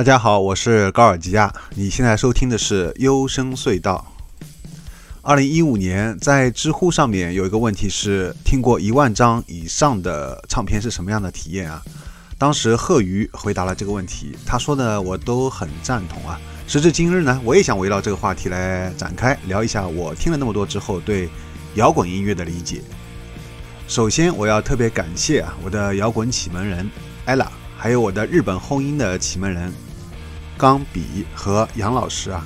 大家好，我是高尔基亚。你现在收听的是优声隧道。二零一五年，在知乎上面有一个问题是：听过一万张以上的唱片是什么样的体验啊？当时贺鱼回答了这个问题，他说的我都很赞同啊。时至今日呢，我也想围绕这个话题来展开聊一下我听了那么多之后对摇滚音乐的理解。首先，我要特别感谢啊我的摇滚启蒙人 ella，还有我的日本后音的启蒙人钢笔和杨老师啊。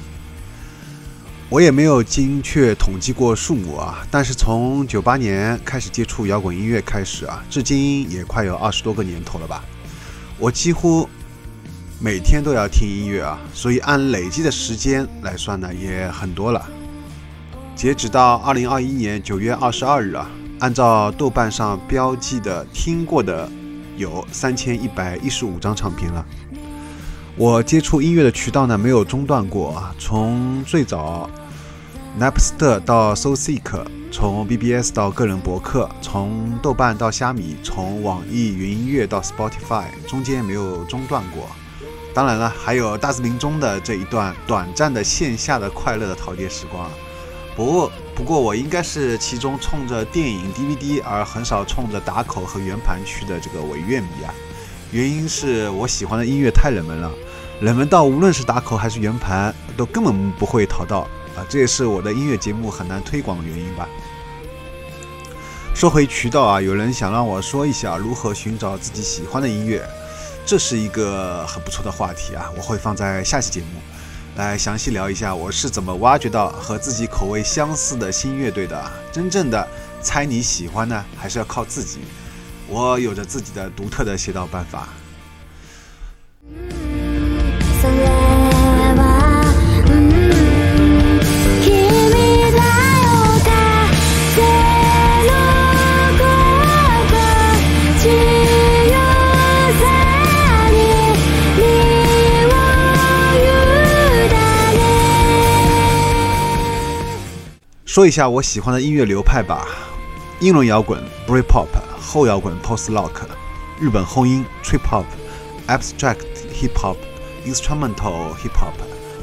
我也没有精确统计过数目啊，但是从九八年开始接触摇滚音乐开始啊，至今也快有二十多个年头了吧。我几乎每天都要听音乐啊，所以按累计的时间来算呢，也很多了。截止到二零二一年九月二十二日啊。按照豆瓣上标记的，听过的有三千一百一十五张唱片了。我接触音乐的渠道呢，没有中断过啊。从最早 Napster 到 SoSeek，从 BBS 到个人博客，从豆瓣到虾米，从网易云音乐到 Spotify，中间没有中断过。当然了，还有大自鸣中的这一段短暂的线下的快乐的陶冶时光。不过，不过我应该是其中冲着电影 DVD 而很少冲着打口和圆盘去的这个伪乐迷啊。原因是我喜欢的音乐太冷门了，冷门到无论是打口还是圆盘都根本不会淘到啊。这也是我的音乐节目很难推广的原因吧。说回渠道啊，有人想让我说一下如何寻找自己喜欢的音乐，这是一个很不错的话题啊，我会放在下期节目。来详细聊一下我是怎么挖掘到和自己口味相似的新乐队的。真正的猜你喜欢呢，还是要靠自己。我有着自己的独特的写道办法。说一下我喜欢的音乐流派吧：英伦摇滚 （Britpop）、后摇滚 （Post-Rock）、日本后音 （Trip-Hop）、Abstract Hip-Hop、Instrumental Hip-Hop、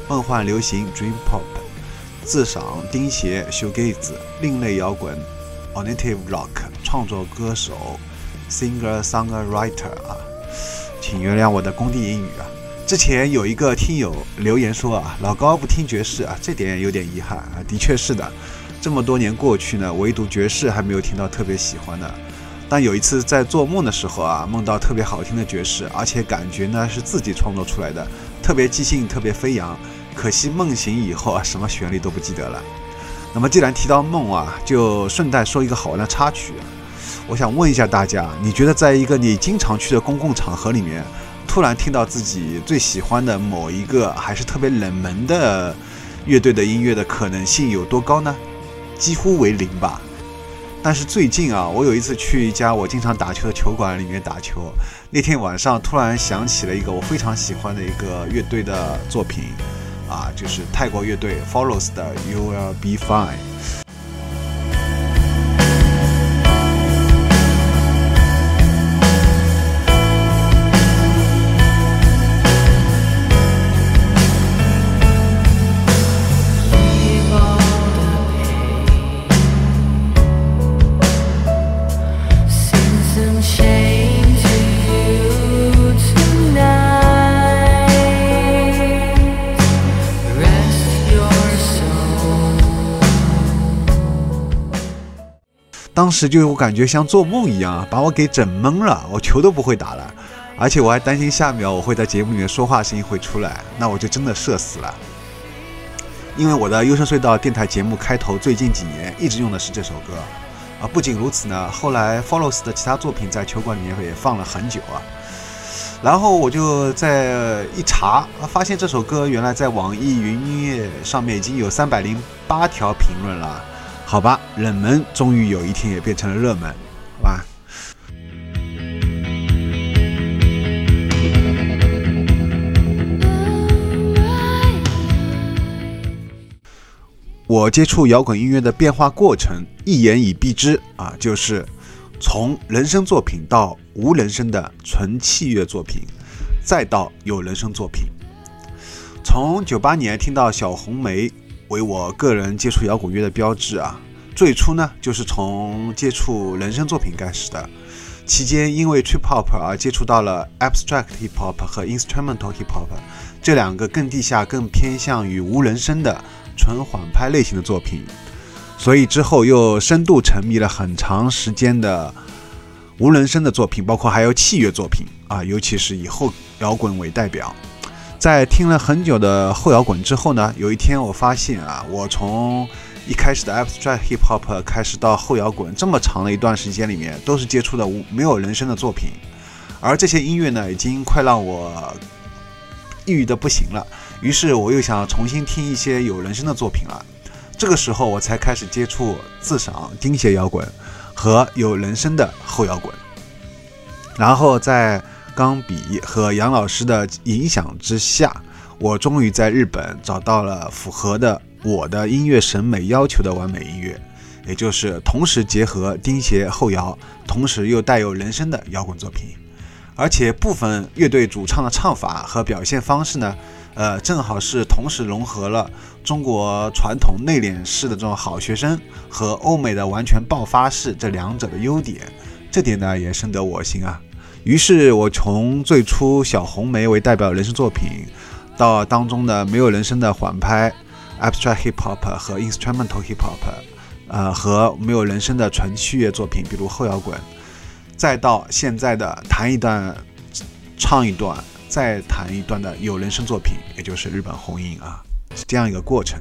梦幻流行 （Dream-Pop）、自赏钉鞋 （Shoegaze）、另类摇滚 （Alternative Rock）、创作歌手 （Singer-Songwriter） 啊，请原谅我的工地英语啊。之前有一个听友留言说啊，老高不听爵士啊，这点有点遗憾啊。的确是的。这么多年过去呢，唯独爵士还没有听到特别喜欢的。但有一次在做梦的时候啊，梦到特别好听的爵士，而且感觉呢是自己创作出来的，特别即兴，特别飞扬。可惜梦醒以后啊，什么旋律都不记得了。那么既然提到梦啊，就顺带说一个好玩的插曲。我想问一下大家，你觉得在一个你经常去的公共场合里面，突然听到自己最喜欢的某一个还是特别冷门的乐队的音乐的可能性有多高呢？几乎为零吧，但是最近啊，我有一次去一家我经常打球的球馆里面打球，那天晚上突然想起了一个我非常喜欢的一个乐队的作品，啊，就是泰国乐队 Follows 的 You Will Be Fine。当时就我感觉像做梦一样，把我给整懵了，我球都不会打了，而且我还担心下秒我会在节目里面说话声音会出来，那我就真的社死了。因为我的优声隧道电台节目开头最近几年一直用的是这首歌，啊，不仅如此呢，后来 Follows 的其他作品在球馆里面也放了很久啊，然后我就在一查，发现这首歌原来在网易云音乐上面已经有三百零八条评论了。好吧，冷门终于有一天也变成了热门，好吧。我接触摇滚音乐的变化过程，一言以蔽之啊，就是从人声作品到无人声的纯器乐作品，再到有人声作品。从九八年听到小红梅为我个人接触摇滚乐的标志啊，最初呢就是从接触人声作品开始的。期间因为 trip hop 而接触到了 abstract hip hop 和 instrumental hip hop 这两个更地下、更偏向于无人声的纯缓拍类型的作品，所以之后又深度沉迷了很长时间的无人声的作品，包括还有器乐作品啊，尤其是以后摇滚为代表。在听了很久的后摇滚之后呢，有一天我发现啊，我从一开始的 abstract hip hop 开始到后摇滚这么长的一段时间里面，都是接触的无没有人声的作品，而这些音乐呢，已经快让我抑郁的不行了。于是我又想重新听一些有人声的作品了。这个时候我才开始接触自赏钉鞋摇滚和有人声的后摇滚，然后在钢笔和杨老师的影响之下，我终于在日本找到了符合的。我的音乐审美要求的完美音乐，也就是同时结合钉鞋后摇，同时又带有人声的摇滚作品，而且部分乐队主唱的唱法和表现方式呢，呃，正好是同时融合了中国传统内敛式的这种好学生和欧美的完全爆发式这两者的优点，这点呢也深得我心啊。于是我从最初小红梅为代表人生作品，到当中的没有人声的缓拍。Abstract hip hop 和 instrumental hip hop，呃，和没有人声的纯器乐作品，比如后摇滚，再到现在的弹一段、唱一段、再弹一段的有人声作品，也就是日本红樱啊，是这样一个过程。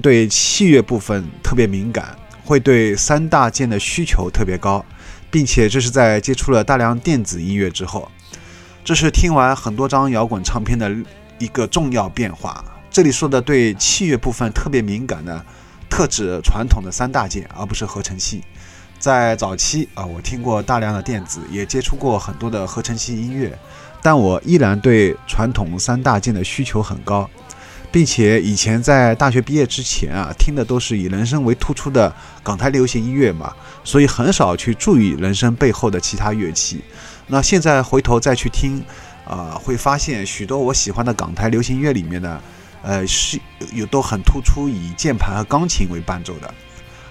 对器乐部分特别敏感，会对三大件的需求特别高，并且这是在接触了大量电子音乐之后，这是听完很多张摇滚唱片的一个重要变化。这里说的对器乐部分特别敏感呢，特指传统的三大件，而不是合成器。在早期啊，我听过大量的电子，也接触过很多的合成器音乐，但我依然对传统三大件的需求很高。并且以前在大学毕业之前啊，听的都是以人声为突出的港台流行音乐嘛，所以很少去注意人声背后的其他乐器。那现在回头再去听，啊，会发现许多我喜欢的港台流行乐里面呢，呃，是有都很突出以键盘和钢琴为伴奏的。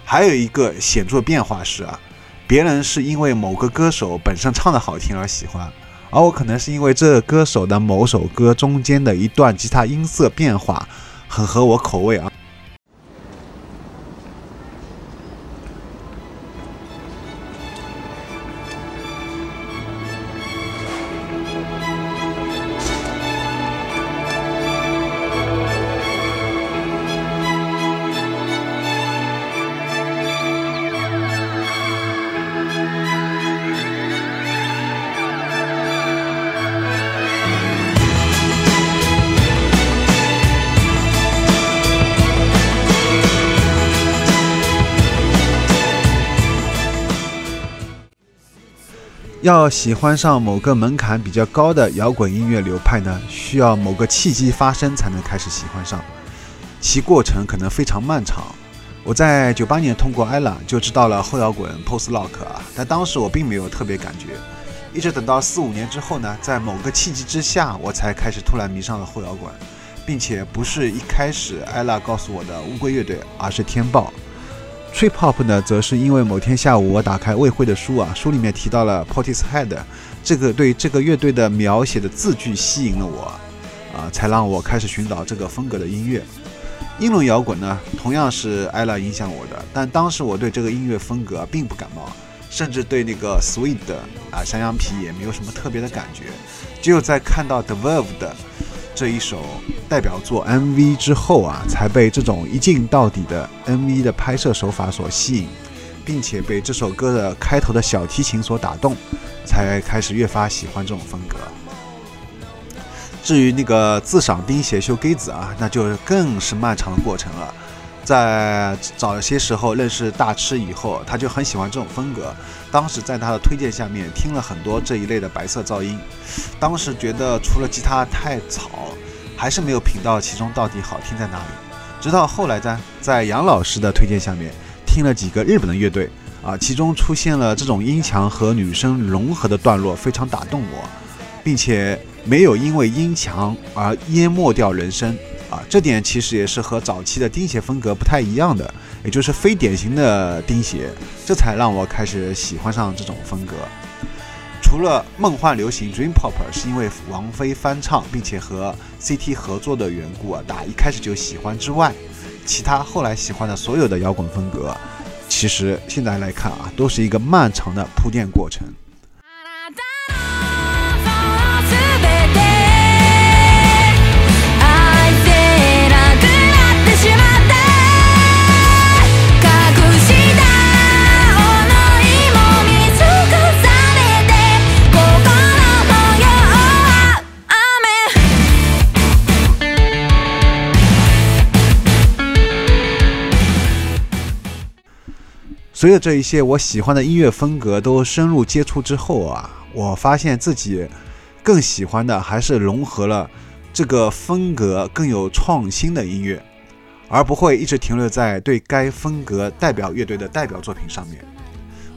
还有一个显著变化是啊，别人是因为某个歌手本身唱的好听而喜欢。而我可能是因为这歌手的某首歌中间的一段吉他音色变化很合我口味啊。要喜欢上某个门槛比较高的摇滚音乐流派呢，需要某个契机发生才能开始喜欢上，其过程可能非常漫长。我在九八年通过 ella 就知道了后摇滚 post rock 啊，但当时我并没有特别感觉，一直等到四五年之后呢，在某个契机之下，我才开始突然迷上了后摇滚，并且不是一开始 ella 告诉我的乌龟乐队，而是天豹。Trip Hop 呢，则是因为某天下午我打开魏辉的书啊，书里面提到了 Portishead，这个对这个乐队的描写的字句吸引了我，啊，才让我开始寻找这个风格的音乐。英伦摇滚呢，同样是 ella 影响我的，但当时我对这个音乐风格并不感冒，甚至对那个 Sweet 啊山羊皮也没有什么特别的感觉。只有在看到 The Verve 的这一首代表作 MV 之后啊，才被这种一镜到底的 MV 的拍摄手法所吸引，并且被这首歌的开头的小提琴所打动，才开始越发喜欢这种风格。至于那个自赏钉鞋修给子啊，那就更是漫长的过程了。在早些时候认识大吃以后，他就很喜欢这种风格。当时在他的推荐下面听了很多这一类的白色噪音，当时觉得除了吉他太吵，还是没有品到其中到底好听在哪里。直到后来在在杨老师的推荐下面听了几个日本的乐队啊，其中出现了这种音墙和女声融合的段落，非常打动我，并且没有因为音墙而淹没掉人声。啊，这点其实也是和早期的钉鞋风格不太一样的，也就是非典型的钉鞋，这才让我开始喜欢上这种风格。除了梦幻流行 Dream Pop 是因为王菲翻唱并且和 CT 合作的缘故啊，打一开始就喜欢之外，其他后来喜欢的所有的摇滚风格，其实现在来看啊，都是一个漫长的铺垫过程。随着这一些我喜欢的音乐风格都深入接触之后啊，我发现自己更喜欢的还是融合了这个风格更有创新的音乐，而不会一直停留在对该风格代表乐队的代表作品上面。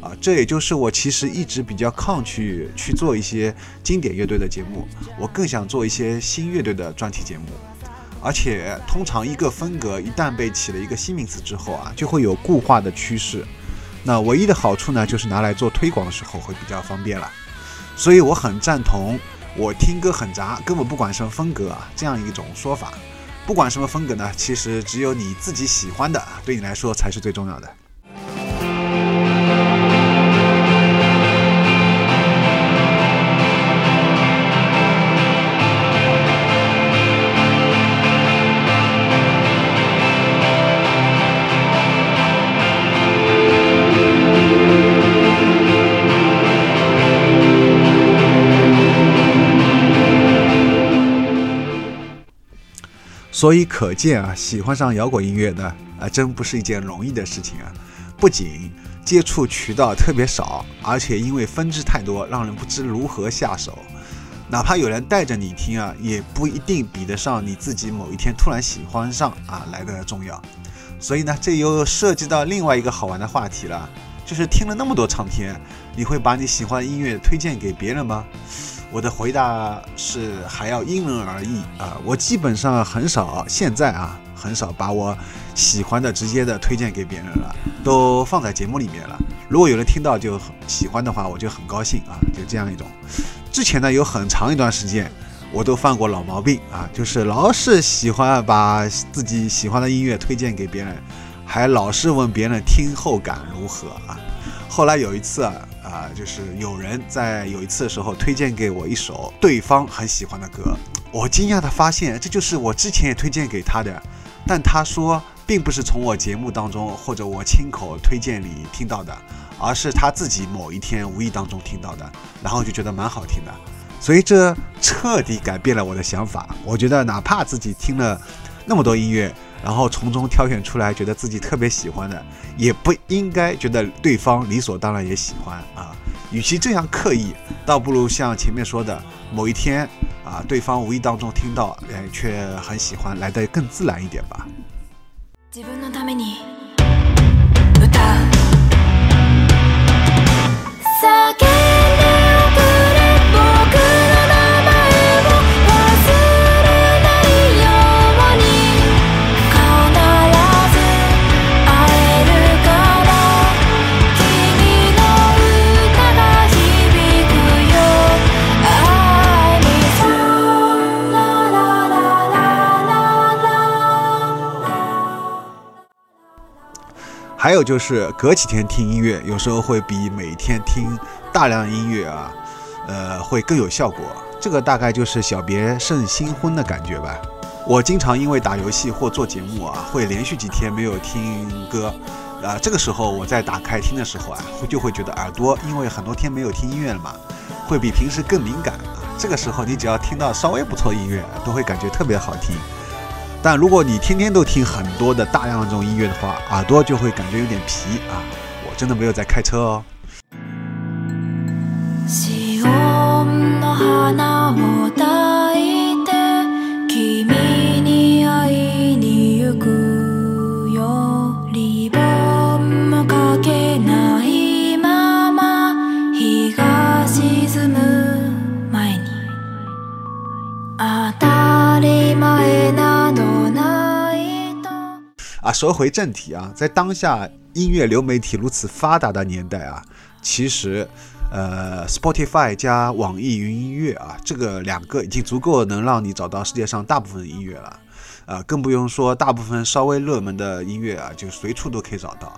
啊，这也就是我其实一直比较抗拒去做一些经典乐队的节目，我更想做一些新乐队的专题节目。而且通常一个风格一旦被起了一个新名词之后啊，就会有固化的趋势。那唯一的好处呢，就是拿来做推广的时候会比较方便了，所以我很赞同我听歌很杂，根本不管什么风格啊这样一种说法。不管什么风格呢，其实只有你自己喜欢的，对你来说才是最重要的。所以可见啊，喜欢上摇滚音乐呢，啊，真不是一件容易的事情啊。不仅接触渠道特别少，而且因为分支太多，让人不知如何下手。哪怕有人带着你听啊，也不一定比得上你自己某一天突然喜欢上啊来的重要。所以呢，这又涉及到另外一个好玩的话题了，就是听了那么多唱片，你会把你喜欢的音乐推荐给别人吗？我的回答是还要因人而异啊，我基本上很少现在啊很少把我喜欢的直接的推荐给别人了，都放在节目里面了。如果有人听到就喜欢的话，我就很高兴啊，就这样一种。之前呢有很长一段时间，我都犯过老毛病啊，就是老是喜欢把自己喜欢的音乐推荐给别人，还老是问别人听后感如何啊。后来有一次啊。啊，就是有人在有一次的时候推荐给我一首对方很喜欢的歌，我惊讶的发现这就是我之前也推荐给他的，但他说并不是从我节目当中或者我亲口推荐里听到的，而是他自己某一天无意当中听到的，然后就觉得蛮好听的，所以这彻底改变了我的想法。我觉得哪怕自己听了那么多音乐。然后从中挑选出来觉得自己特别喜欢的，也不应该觉得对方理所当然也喜欢啊。与其这样刻意，倒不如像前面说的，某一天啊，对方无意当中听到，哎，却很喜欢，来的更自然一点吧。还有就是隔几天听音乐，有时候会比每天听大量音乐啊，呃，会更有效果。这个大概就是小别胜新婚的感觉吧。我经常因为打游戏或做节目啊，会连续几天没有听歌，啊，这个时候我在打开听的时候啊，就会觉得耳朵因为很多天没有听音乐了嘛，会比平时更敏感啊。这个时候你只要听到稍微不错音乐，都会感觉特别好听。但如果你天天都听很多的大量的这种音乐的话，耳朵就会感觉有点疲啊。我真的没有在开车哦。说回正题啊，在当下音乐流媒体如此发达的年代啊，其实，呃，Spotify 加网易云音乐啊，这个两个已经足够能让你找到世界上大部分的音乐了，啊，更不用说大部分稍微热门的音乐啊，就随处都可以找到。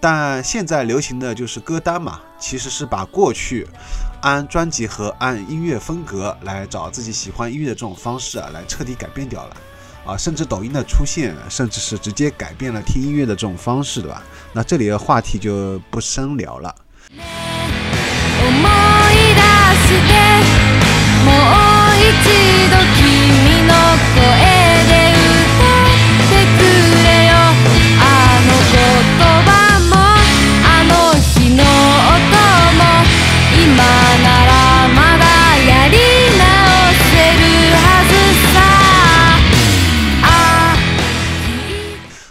但现在流行的就是歌单嘛，其实是把过去按专辑和按音乐风格来找自己喜欢音乐的这种方式啊，来彻底改变掉了。啊，甚至抖音的出现，甚至是直接改变了听音乐的这种方式，对吧？那这里的话题就不深聊了。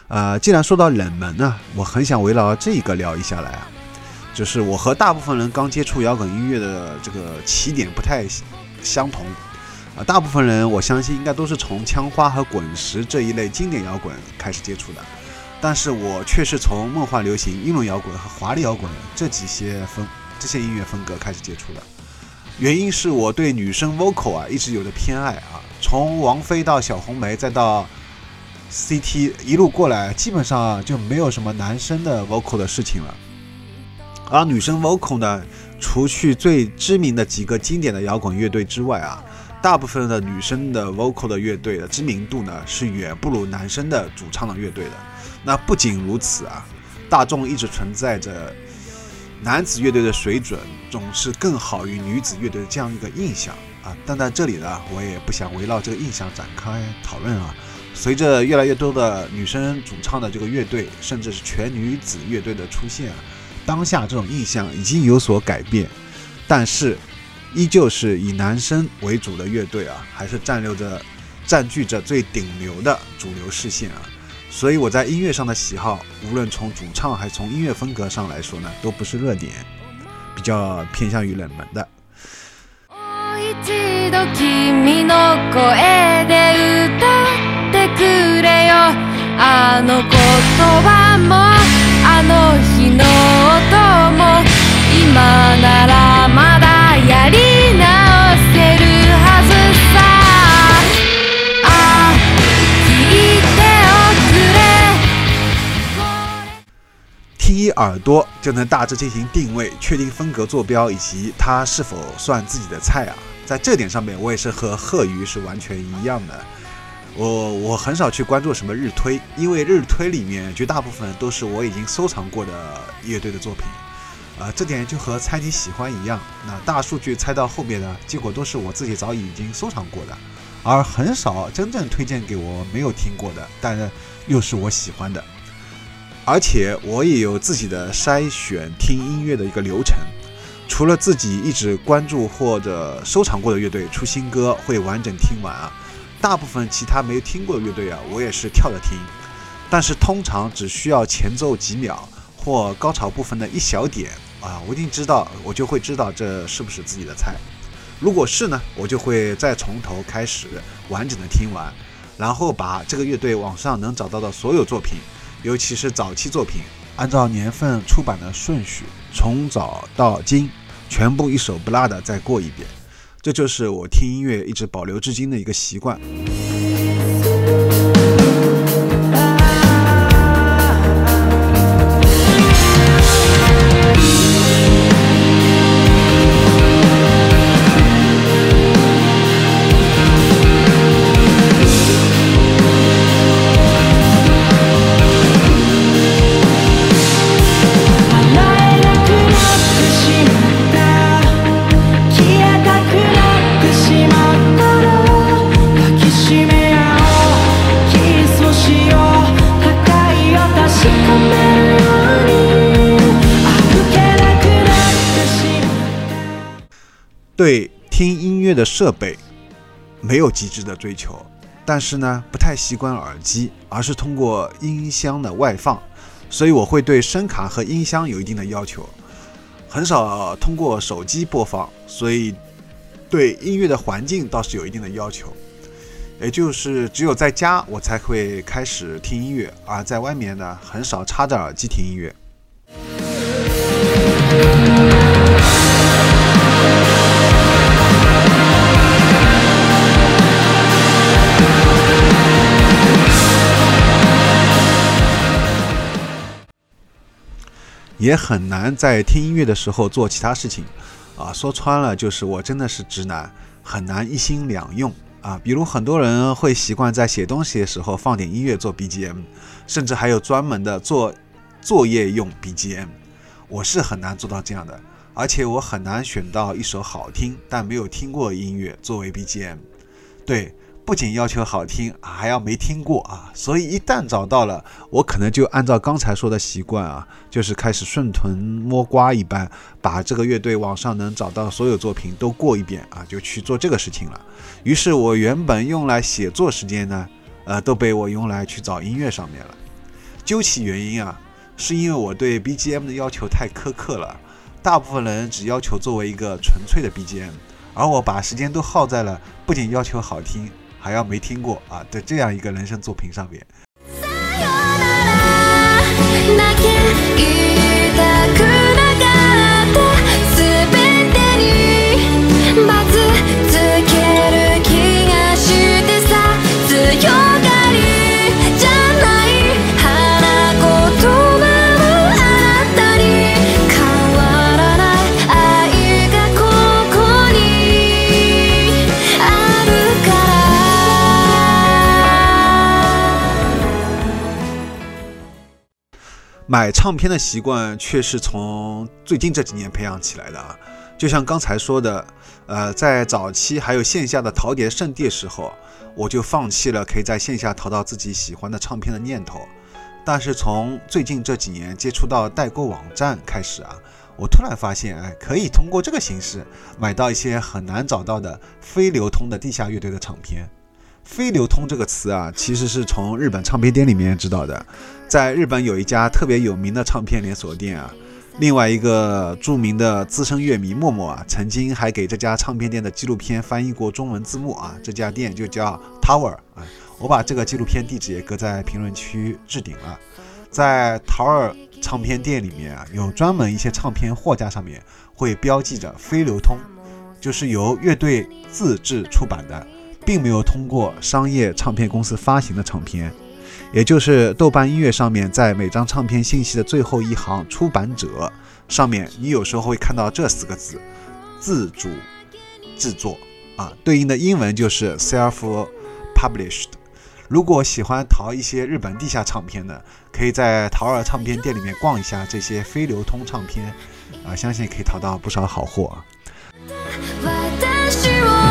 呃既然说到冷门呢，我很想围绕这一个聊一下来啊，就是我和大部分人刚接触摇滚音乐的这个起点不太相同啊，大部分人我相信应该都是从枪花和滚石这一类经典摇滚开始接触的，但是我却是从梦幻流行、英伦摇滚和华丽摇滚这几些风这些音乐风格开始接触的，原因是我对女生 vocal 啊一直有着偏爱啊，从王菲到小红梅再到。CT 一路过来，基本上就没有什么男生的 vocal 的事情了。而女生 vocal 呢，除去最知名的几个经典的摇滚乐队之外啊，大部分的女生的 vocal 的乐队的知名度呢，是远不如男生的主唱的乐队的。那不仅如此啊，大众一直存在着男子乐队的水准总是更好于女子乐队的这样一个印象啊。但在这里呢，我也不想围绕这个印象展开讨论啊。随着越来越多的女生主唱的这个乐队，甚至是全女子乐队的出现啊，当下这种印象已经有所改变，但是依旧是以男生为主的乐队啊，还是占留着、占据着最顶流的主流视线啊。所以我在音乐上的喜好，无论从主唱还是从音乐风格上来说呢，都不是热点，比较偏向于冷门的。听一耳朵就能大致进行定位，确定风格坐标以及它是否算自己的菜啊！在这点上面，我也是和贺鱼是完全一样的。我我很少去关注什么日推，因为日推里面绝大部分都是我已经收藏过的乐队的作品，啊，这点就和猜你喜欢一样，那大数据猜到后面的结果都是我自己早已经收藏过的，而很少真正推荐给我没有听过的，但又是我喜欢的，而且我也有自己的筛选听音乐的一个流程，除了自己一直关注或者收藏过的乐队出新歌会完整听完啊。大部分其他没有听过的乐队啊，我也是跳着听，但是通常只需要前奏几秒或高潮部分的一小点啊，我一定知道，我就会知道这是不是自己的菜。如果是呢，我就会再从头开始完整的听完，然后把这个乐队网上能找到的所有作品，尤其是早期作品，按照年份出版的顺序，从早到今，全部一首不落的再过一遍。这就是我听音乐一直保留至今的一个习惯。对听音乐的设备没有极致的追求，但是呢，不太习惯耳机，而是通过音箱的外放，所以我会对声卡和音箱有一定的要求，很少通过手机播放，所以对音乐的环境倒是有一定的要求。也就是只有在家我才会开始听音乐，而在外面呢，很少插着耳机听音乐。也很难在听音乐的时候做其他事情，啊，说穿了就是我真的是直男，很难一心两用啊。比如很多人会习惯在写东西的时候放点音乐做 BGM，甚至还有专门的做作业用 BGM，我是很难做到这样的，而且我很难选到一首好听但没有听过的音乐作为 BGM，对。不仅要求好听，还要没听过啊！所以一旦找到了，我可能就按照刚才说的习惯啊，就是开始顺藤摸瓜一般，把这个乐队网上能找到所有作品都过一遍啊，就去做这个事情了。于是我原本用来写作时间呢，呃，都被我用来去找音乐上面了。究其原因啊，是因为我对 BGM 的要求太苛刻了，大部分人只要求作为一个纯粹的 BGM，而我把时间都耗在了不仅要求好听。还要没听过啊在这样一个人生作品上面。买唱片的习惯却是从最近这几年培养起来的啊，就像刚才说的，呃，在早期还有线下的淘碟圣地时候，我就放弃了可以在线下淘到自己喜欢的唱片的念头。但是从最近这几年接触到代购网站开始啊，我突然发现，哎，可以通过这个形式买到一些很难找到的非流通的地下乐队的唱片。非流通这个词啊，其实是从日本唱片店里面知道的。在日本有一家特别有名的唱片连锁店啊，另外一个著名的资深乐迷默默啊，曾经还给这家唱片店的纪录片翻译过中文字幕啊。这家店就叫 Tower 啊，我把这个纪录片地址也搁在评论区置顶了。在 Tower 唱片店里面啊，有专门一些唱片货架上面会标记着非流通，就是由乐队自制出版的。并没有通过商业唱片公司发行的唱片，也就是豆瓣音乐上面在每张唱片信息的最后一行“出版者”上面，你有时候会看到这四个字“自主制作”啊，对应的英文就是 “self-published”。如果喜欢淘一些日本地下唱片的，可以在淘儿唱片店里面逛一下这些非流通唱片啊，相信可以淘到不少好货啊。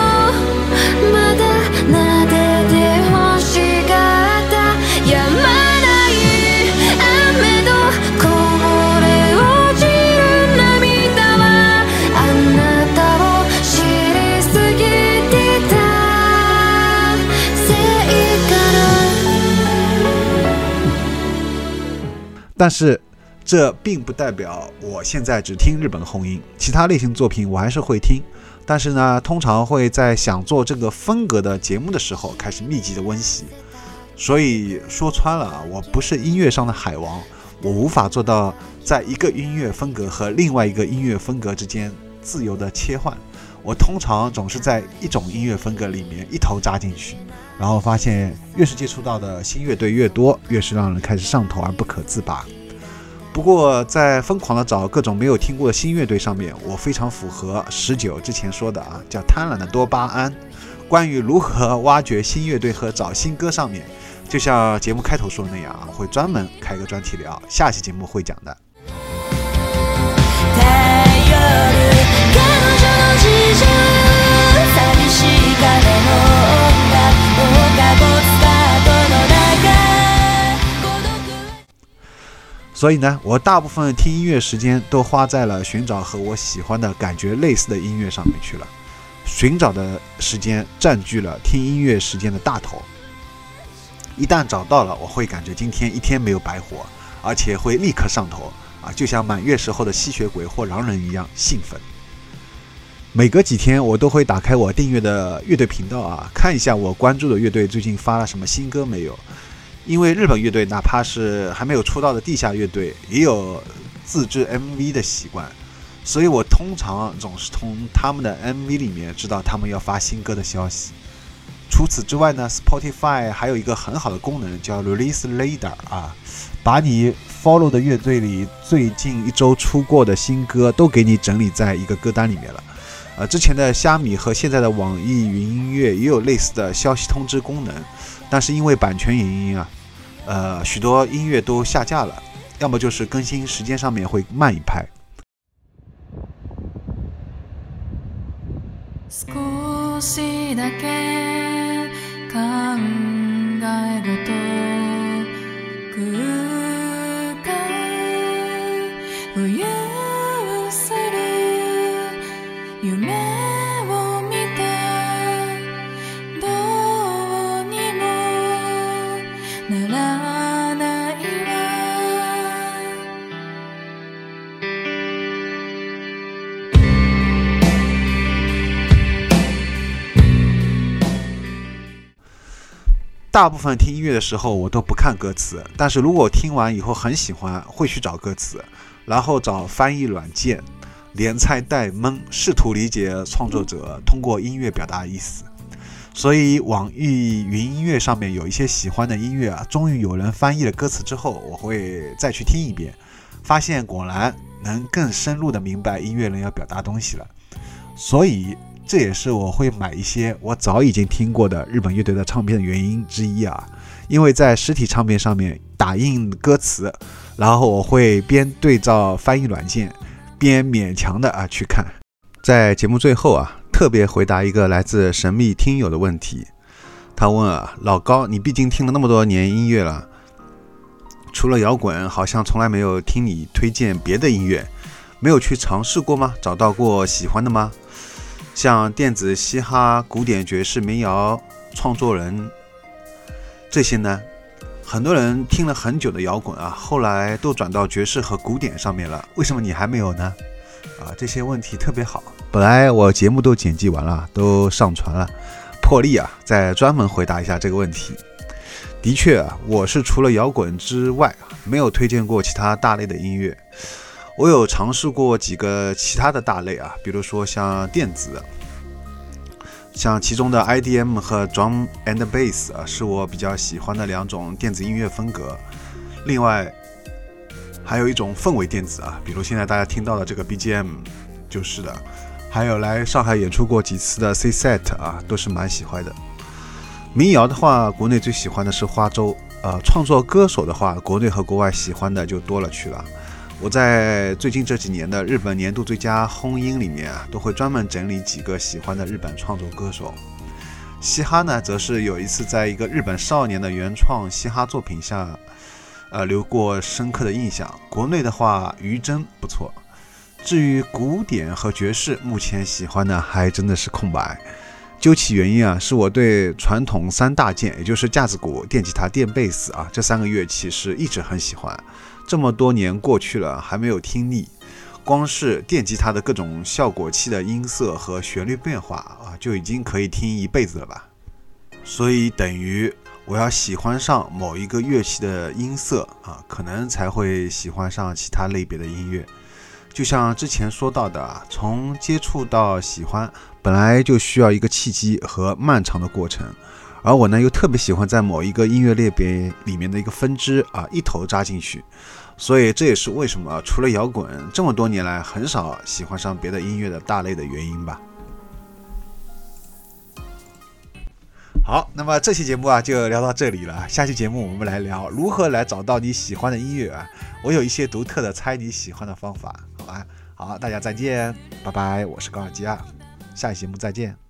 但是，这并不代表我现在只听日本红音，其他类型作品我还是会听。但是呢，通常会在想做这个风格的节目的时候开始密集的温习。所以说穿了啊，我不是音乐上的海王，我无法做到在一个音乐风格和另外一个音乐风格之间自由的切换。我通常总是在一种音乐风格里面一头扎进去。然后发现，越是接触到的新乐队越多，越是让人开始上头而不可自拔。不过，在疯狂的找各种没有听过的新乐队上面，我非常符合十九之前说的啊，叫贪婪的多巴胺。关于如何挖掘新乐队和找新歌上面，就像节目开头说的那样啊，会专门开个专题聊，下期节目会讲的。所以呢，我大部分听音乐时间都花在了寻找和我喜欢的感觉类似的音乐上面去了。寻找的时间占据了听音乐时间的大头。一旦找到了，我会感觉今天一天没有白活，而且会立刻上头啊，就像满月时候的吸血鬼或狼人一样兴奋。每隔几天，我都会打开我订阅的乐队频道啊，看一下我关注的乐队最近发了什么新歌没有。因为日本乐队哪怕是还没有出道的地下乐队，也有自制 MV 的习惯，所以我通常总是从他们的 MV 里面知道他们要发新歌的消息。除此之外呢，Spotify 还有一个很好的功能叫 Release Radar 啊，把你 follow 的乐队里最近一周出过的新歌都给你整理在一个歌单里面了。呃，之前的虾米和现在的网易云音乐也有类似的消息通知功能，但是因为版权原因啊。呃，许多音乐都下架了，要么就是更新时间上面会慢一拍。大部分听音乐的时候，我都不看歌词。但是如果听完以后很喜欢，会去找歌词，然后找翻译软件连猜带蒙，试图理解创作者通过音乐表达意思。所以网易云音乐上面有一些喜欢的音乐啊，终于有人翻译了歌词之后，我会再去听一遍，发现果然能更深入的明白音乐人要表达东西了。所以。这也是我会买一些我早已经听过的日本乐队的唱片的原因之一啊，因为在实体唱片上面打印歌词，然后我会边对照翻译软件，边勉强的啊去看。在节目最后啊，特别回答一个来自神秘听友的问题，他问啊，老高，你毕竟听了那么多年音乐了，除了摇滚，好像从来没有听你推荐别的音乐，没有去尝试过吗？找到过喜欢的吗？像电子、嘻哈、古典、爵士、民谣创作人这些呢，很多人听了很久的摇滚啊，后来都转到爵士和古典上面了。为什么你还没有呢？啊，这些问题特别好。本来我节目都剪辑完了，都上传了，破例啊，再专门回答一下这个问题。的确啊，我是除了摇滚之外，没有推荐过其他大类的音乐。我有尝试过几个其他的大类啊，比如说像电子，像其中的 IDM 和 Drum and Bass 啊，是我比较喜欢的两种电子音乐风格。另外，还有一种氛围电子啊，比如现在大家听到的这个 BGM 就是的。还有来上海演出过几次的 C Set 啊，都是蛮喜欢的。民谣的话，国内最喜欢的是花粥，呃，创作歌手的话，国内和国外喜欢的就多了去了。我在最近这几年的日本年度最佳轰音里面啊，都会专门整理几个喜欢的日本创作歌手。嘻哈呢，则是有一次在一个日本少年的原创嘻哈作品下，呃，留过深刻的印象。国内的话，于真不错。至于古典和爵士，目前喜欢的还真的是空白。究其原因啊，是我对传统三大件，也就是架子鼓、电吉他、电贝斯啊这三个乐器是一直很喜欢。这么多年过去了，还没有听腻。光是电吉他的各种效果器的音色和旋律变化啊，就已经可以听一辈子了吧。所以等于我要喜欢上某一个乐器的音色啊，可能才会喜欢上其他类别的音乐。就像之前说到的，从接触到喜欢，本来就需要一个契机和漫长的过程。而我呢，又特别喜欢在某一个音乐类别里面的一个分支啊，一头扎进去，所以这也是为什么除了摇滚，这么多年来很少喜欢上别的音乐的大类的原因吧。好，那么这期节目啊就聊到这里了，下期节目我们来聊如何来找到你喜欢的音乐啊，我有一些独特的猜你喜欢的方法，好吧？好，大家再见，拜拜，我是高尔基啊，下期节目再见。